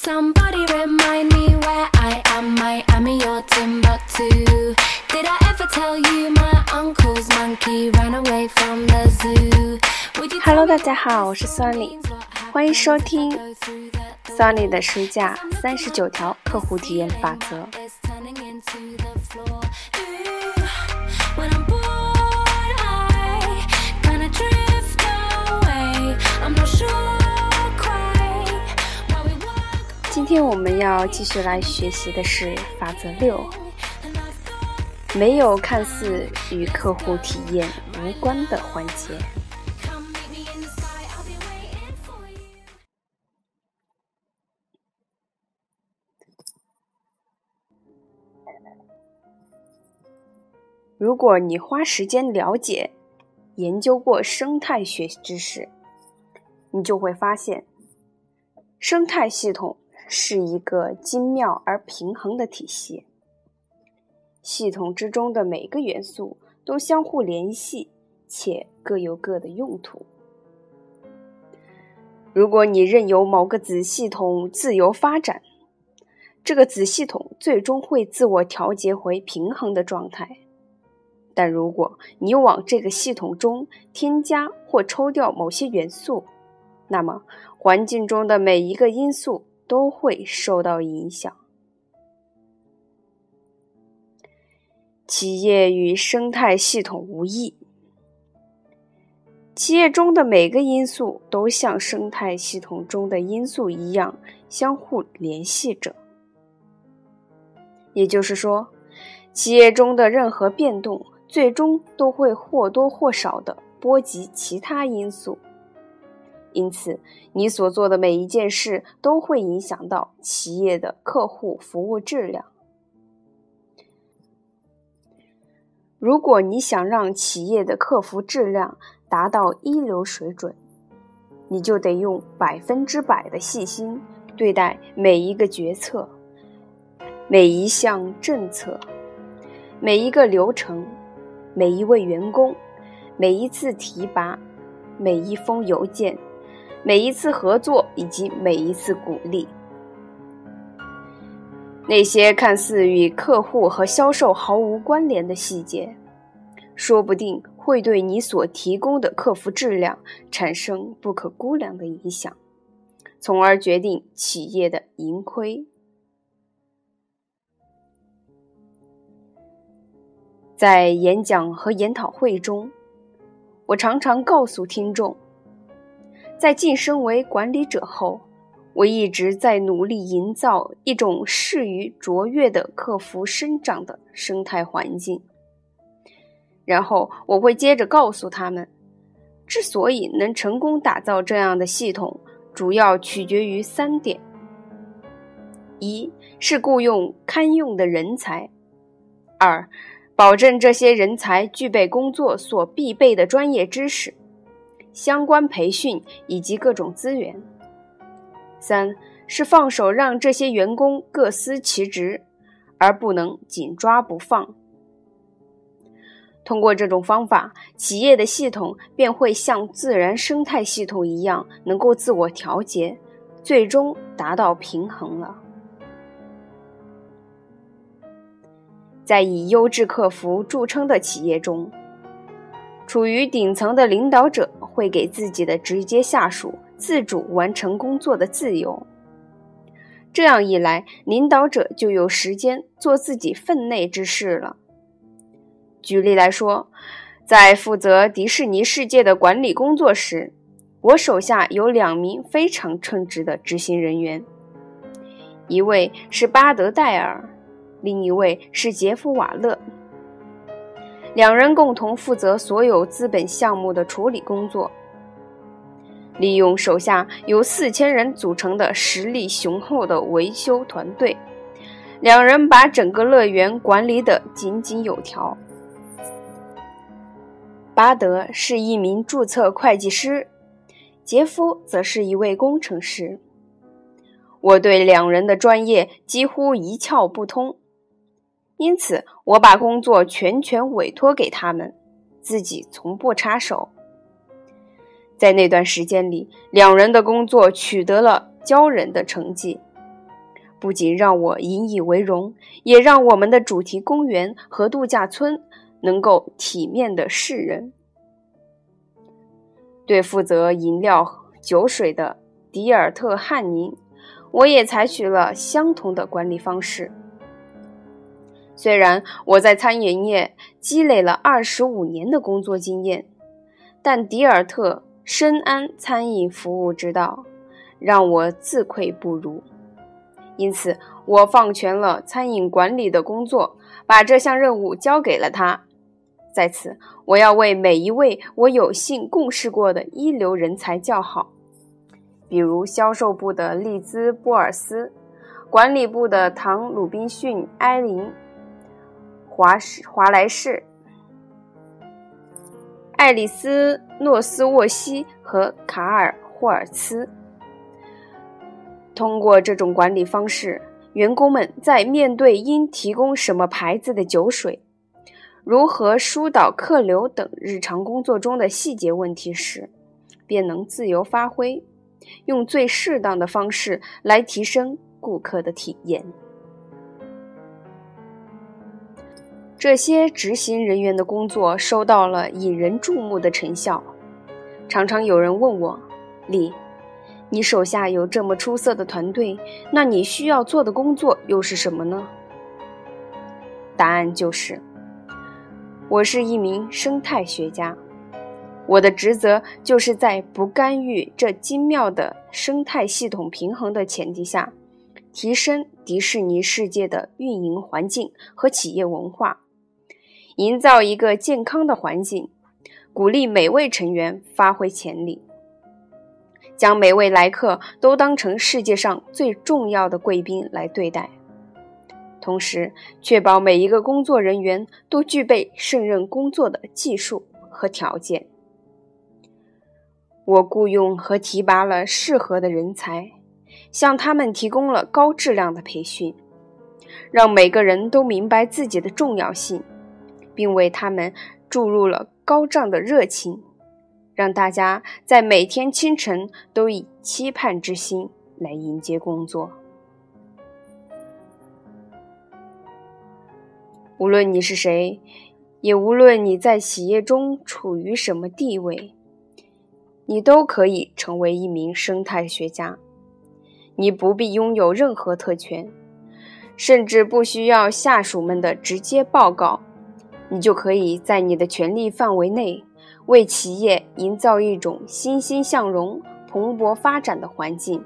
Somebody remind me where I am. Miami or Timbuktu. Did I ever tell you my uncle's monkey ran away from the zoo? Hello，大家好，我是 Sunny，欢迎收听 Sunny 的书架三十九条客户体验法则。When I'm I kinda drift away. I'm not sure 今天我们要继续来学习的是法则六，没有看似与客户体验无关的环节。如果你花时间了解、研究过生态学知识，你就会发现，生态系统是一个精妙而平衡的体系。系统之中的每个元素都相互联系，且各有各的用途。如果你任由某个子系统自由发展，这个子系统最终会自我调节回平衡的状态。但如果你往这个系统中添加或抽掉某些元素，那么环境中的每一个因素都会受到影响。企业与生态系统无异，企业中的每个因素都像生态系统中的因素一样相互联系着。也就是说，企业中的任何变动最终都会或多或少的波及其他因素，因此，你所做的每一件事都会影响到企业的客户服务质量。如果你想让企业的客服质量达到一流水准，你就得用百分之百的细心对待每一个决策、每一项政策、每一个流程、每一位员工、每一次提拔、每一封邮件、每一次合作以及每一次鼓励。那些看似与客户和销售毫无关联的细节，说不定会对你所提供的客服质量产生不可估量的影响，从而决定企业的盈亏。在演讲和研讨会中，我常常告诉听众，在晋升为管理者后，我一直在努力营造一种适于卓越的客服生长的生态环境。然后我会接着告诉他们，之所以能成功打造这样的系统，主要取决于三点：一是雇佣堪用的人才；二，保证这些人才具备工作所必备的专业知识、相关培训以及各种资源；三是放手让这些员工各司其职，而不能紧抓不放。通过这种方法，企业的系统便会像自然生态系统一样，能够自我调节，最终达到平衡了。在以优质客服著称的企业中，处于顶层的领导者会给自己的直接下属自主完成工作的自由。这样一来，领导者就有时间做自己分内之事了。举例来说，在负责迪士尼世界的管理工作时，我手下有两名非常称职的执行人员，一位是巴德戴尔，另一位是杰夫瓦勒。两人共同负责所有资本项目的处理工作，利用手下由四千人组成的实力雄厚的维修团队，两人把整个乐园管理得井井有条。巴德是一名注册会计师，杰夫则是一位工程师。我对两人的专业几乎一窍不通，因此我把工作全权委托给他们，自己从不插手。在那段时间里，两人的工作取得了骄人的成绩，不仅让我引以为荣，也让我们的主题公园和度假村能够体面的示人。对负责饮料酒水的迪尔特汉宁，我也采取了相同的管理方式。虽然我在餐饮业积累了二十五年的工作经验，但迪尔特深谙餐饮服务之道，让我自愧不如。因此，我放权了餐饮管理的工作，把这项任务交给了他。在此，我要为每一位我有幸共事过的一流人才叫好，比如销售部的利兹·波尔斯，管理部的唐·鲁滨逊、埃琳。华士、华莱士、爱丽丝·诺斯沃西和卡尔·霍尔茨。通过这种管理方式，员工们在面对应提供什么牌子的酒水、如何疏导客流等日常工作中的细节问题时，便能自由发挥，用最适当的方式来提升顾客的体验。这些执行人员的工作收到了引人注目的成效。常常有人问我：“李，你手下有这么出色的团队，那你需要做的工作又是什么呢？”答案就是：我是一名生态学家，我的职责就是在不干预这精妙的生态系统平衡的前提下，提升迪士尼世界的运营环境和企业文化。营造一个健康的环境，鼓励每位成员发挥潜力，将每位来客都当成世界上最重要的贵宾来对待，同时确保每一个工作人员都具备胜任工作的技术和条件。我雇佣和提拔了适合的人才，向他们提供了高质量的培训，让每个人都明白自己的重要性。并为他们注入了高涨的热情，让大家在每天清晨都以期盼之心来迎接工作。无论你是谁，也无论你在企业中处于什么地位，你都可以成为一名生态学家。你不必拥有任何特权，甚至不需要下属们的直接报告。你就可以在你的权力范围内，为企业营造一种欣欣向荣、蓬勃发展的环境。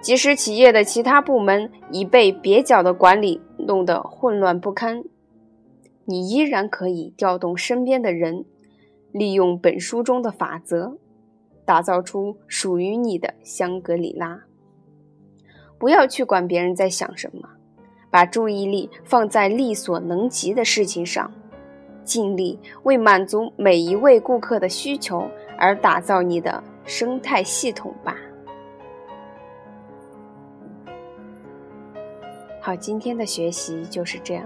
即使企业的其他部门已被蹩脚的管理弄得混乱不堪，你依然可以调动身边的人，利用本书中的法则，打造出属于你的香格里拉。不要去管别人在想什么。把注意力放在力所能及的事情上，尽力为满足每一位顾客的需求而打造你的生态系统吧。好，今天的学习就是这样。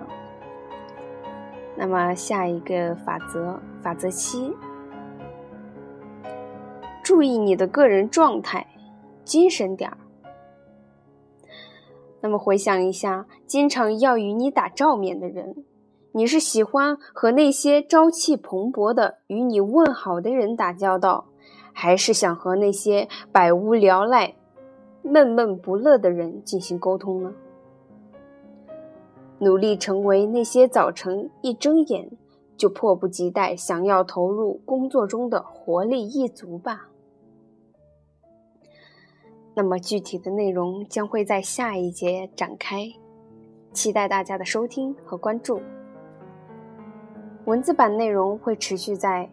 那么下一个法则，法则七：注意你的个人状态，精神点儿。那么回想一下，经常要与你打照面的人，你是喜欢和那些朝气蓬勃的与你问好的人打交道，还是想和那些百无聊赖、闷闷不乐的人进行沟通呢？努力成为那些早晨一睁眼就迫不及待想要投入工作中的活力一族吧。那么具体的内容将会在下一节展开，期待大家的收听和关注。文字版内容会持续在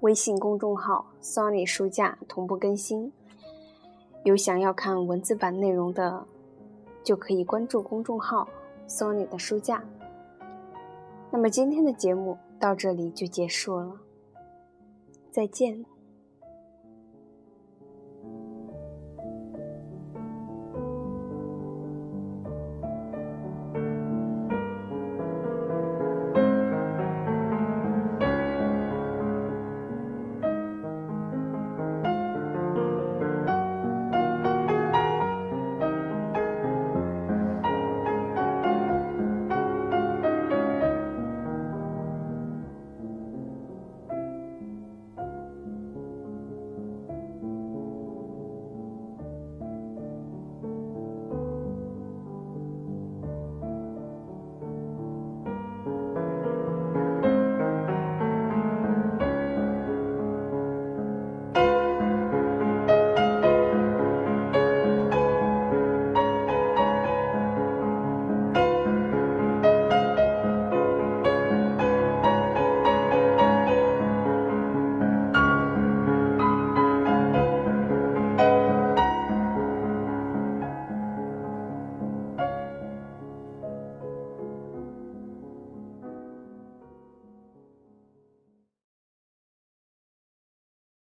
微信公众号 “Sony 书架”同步更新，有想要看文字版内容的，就可以关注公众号 “Sony 的书架”。那么今天的节目到这里就结束了，再见。